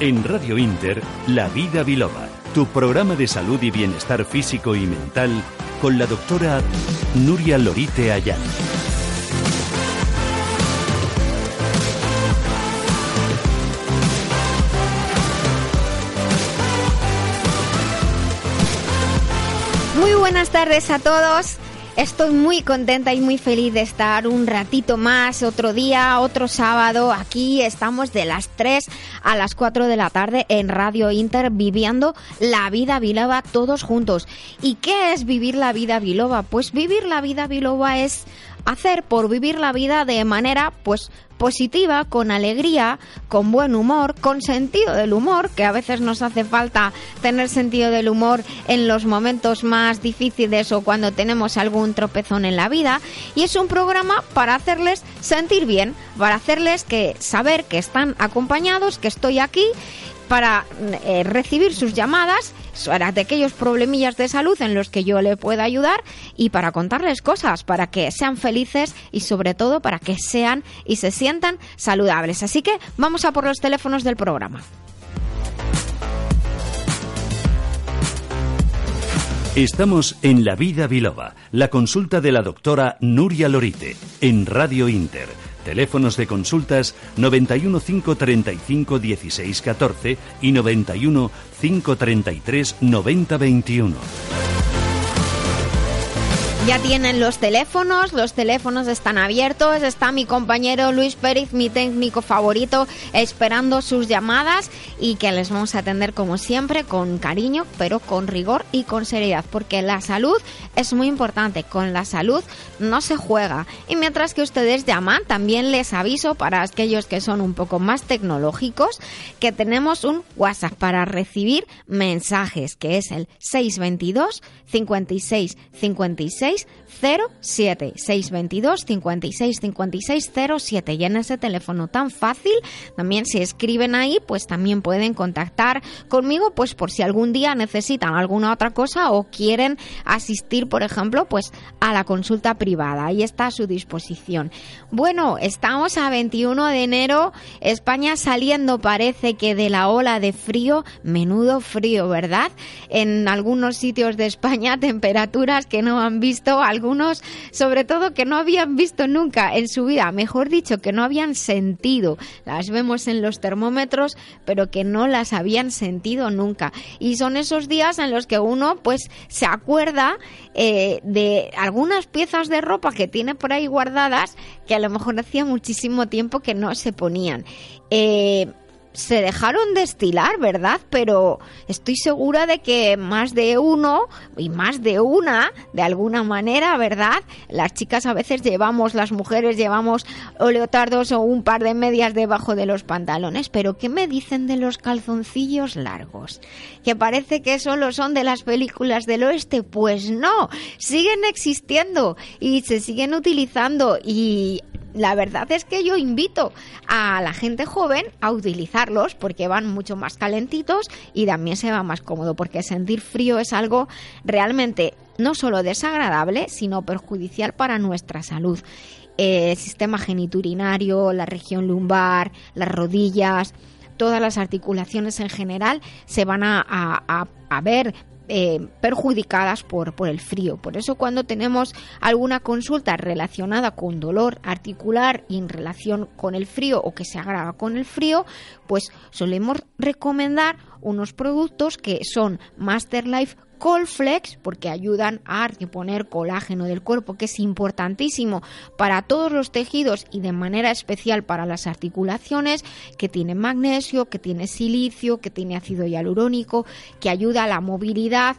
En Radio Inter, La Vida Biloba, tu programa de salud y bienestar físico y mental con la doctora Nuria Lorite Ayala. Muy buenas tardes a todos. Estoy muy contenta y muy feliz de estar un ratito más, otro día, otro sábado. Aquí estamos de las 3 a las 4 de la tarde en Radio Inter viviendo la vida biloba todos juntos. ¿Y qué es vivir la vida biloba? Pues vivir la vida biloba es hacer por vivir la vida de manera pues positiva, con alegría, con buen humor, con sentido del humor, que a veces nos hace falta tener sentido del humor en los momentos más difíciles o cuando tenemos algún tropezón en la vida. Y es un programa para hacerles sentir bien, para hacerles que saber que están acompañados, que estoy aquí para eh, recibir sus llamadas para de aquellos problemillas de salud en los que yo le pueda ayudar y para contarles cosas, para que sean felices y sobre todo para que sean y se sientan saludables. Así que vamos a por los teléfonos del programa. Estamos en La Vida Biloba, la consulta de la doctora Nuria Lorite, en Radio Inter Teléfonos de consultas 91 535 16 14 y 91 533 90 21. Ya tienen los teléfonos, los teléfonos están abiertos, está mi compañero Luis Pérez, mi técnico favorito, esperando sus llamadas y que les vamos a atender como siempre con cariño, pero con rigor y con seriedad, porque la salud es muy importante, con la salud no se juega. Y mientras que ustedes llaman, también les aviso para aquellos que son un poco más tecnológicos que tenemos un WhatsApp para recibir mensajes, que es el 622 56 56 07 622 56 56 07 y en ese teléfono tan fácil también si escriben ahí pues también pueden contactar conmigo pues por si algún día necesitan alguna otra cosa o quieren asistir por ejemplo pues a la consulta privada. Ahí está a su disposición. Bueno estamos a 21 de enero. España saliendo parece que de la ola de frío menudo frío verdad en algunos sitios de España temperaturas que no han visto algunos sobre todo que no habían visto nunca en su vida, mejor dicho, que no habían sentido. Las vemos en los termómetros, pero que no las habían sentido nunca. Y son esos días en los que uno pues se acuerda eh, de algunas piezas de ropa que tiene por ahí guardadas que a lo mejor hacía muchísimo tiempo que no se ponían. Eh, se dejaron de estilar, ¿verdad? Pero estoy segura de que más de uno y más de una, de alguna manera, ¿verdad? Las chicas a veces llevamos, las mujeres llevamos o leotardos o un par de medias debajo de los pantalones, pero ¿qué me dicen de los calzoncillos largos? Que parece que solo son de las películas del oeste, pues no, siguen existiendo y se siguen utilizando y la verdad es que yo invito a la gente joven a utilizarlos porque van mucho más calentitos y también se va más cómodo porque sentir frío es algo realmente no solo desagradable, sino perjudicial para nuestra salud. el sistema geniturinario, la región lumbar, las rodillas, todas las articulaciones en general se van a, a ver eh, perjudicadas por, por el frío. Por eso cuando tenemos alguna consulta relacionada con dolor articular y en relación con el frío o que se agrava con el frío, pues solemos recomendar unos productos que son Master Life Colflex porque ayudan a reponer colágeno del cuerpo, que es importantísimo para todos los tejidos y de manera especial para las articulaciones, que tiene magnesio, que tiene silicio, que tiene ácido hialurónico, que ayuda a la movilidad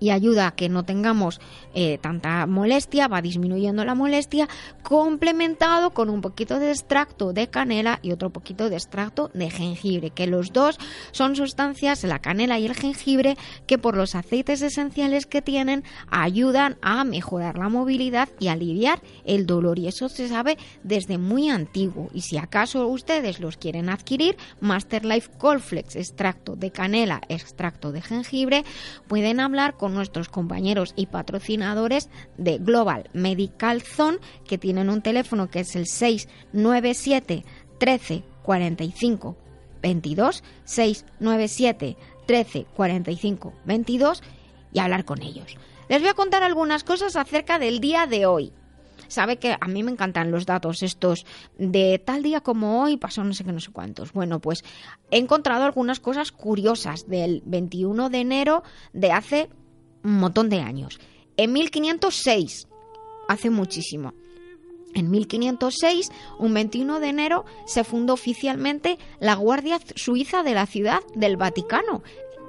y ayuda a que no tengamos eh, tanta molestia, va disminuyendo la molestia, complementado con un poquito de extracto de canela y otro poquito de extracto de jengibre, que los dos son sustancias, la canela y el jengibre, que por los aceites esenciales que tienen ayudan a mejorar la movilidad y aliviar el dolor. Y eso se sabe desde muy antiguo. Y si acaso ustedes los quieren adquirir, Master Life Colflex, extracto de canela, extracto de jengibre, pueden hablar con nuestros compañeros y patrocinadores de Global Medical Zone, que tienen un teléfono que es el 697 13 45 22 697 13 45 22 y hablar con ellos. Les voy a contar algunas cosas acerca del día de hoy. Sabe que a mí me encantan los datos estos de tal día como hoy pasó no sé qué, no sé cuántos. Bueno, pues he encontrado algunas cosas curiosas del 21 de enero de hace un montón de años. En 1506, hace muchísimo. En 1506, un 21 de enero, se fundó oficialmente la Guardia Suiza de la Ciudad del Vaticano,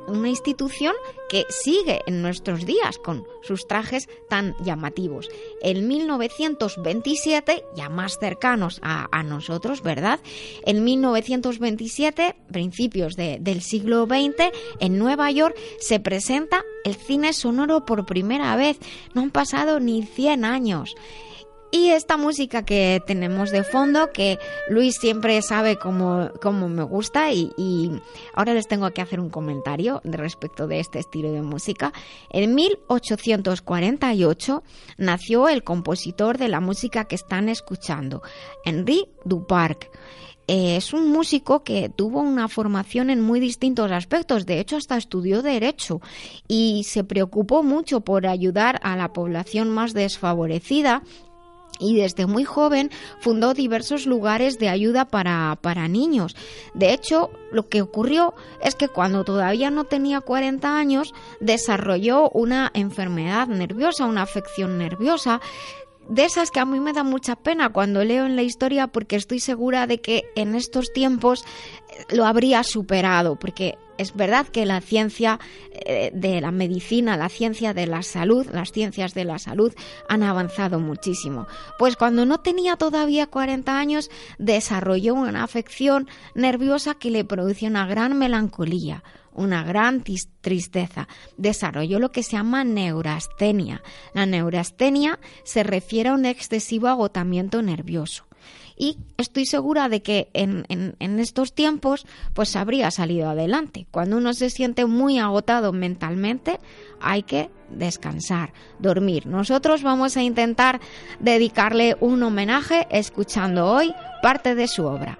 una institución que sigue en nuestros días con sus trajes tan llamativos. En 1927, ya más cercanos a, nosotros, ¿verdad? En 1927, principios del siglo XX, en Nueva York se presenta el cine sonoro por primera vez. No han pasado ni 100 años. Y esta música que tenemos de fondo, que Luis siempre sabe cómo, cómo me gusta y, y, ahora les tengo que hacer un comentario respecto de este estilo de música. En 1848 nació el compositor de la música que están escuchando, Henri Duparc es un músico que tuvo una formación en muy distintos aspectos, de hecho hasta estudió derecho y se preocupó mucho por ayudar a la población más desfavorecida y desde muy joven fundó diversos lugares de ayuda para, para, niños. De hecho, lo que ocurrió es que cuando todavía no tenía 40 años, desarrolló una enfermedad nerviosa, una afección nerviosa, de esas que a mí me da mucha pena cuando leo en la historia porque estoy segura de que en estos tiempos eh, lo habría superado, porque es verdad que la ciencia eh, de la medicina, la ciencia de la salud, las ciencias de la salud han avanzado muchísimo. Pues cuando no tenía todavía 40 años, desarrolló una afección nerviosa que le producía una gran melancolía, una gran tristeza. Desarrolló lo que se llama neurastenia. La neurastenia se refiere a un excesivo agotamiento nervioso y estoy segura de que en, estos tiempos pues habría salido adelante. Cuando uno se siente muy agotado mentalmente hay que descansar, dormir. Nosotros vamos a intentar dedicarle un homenaje escuchando hoy parte de su obra.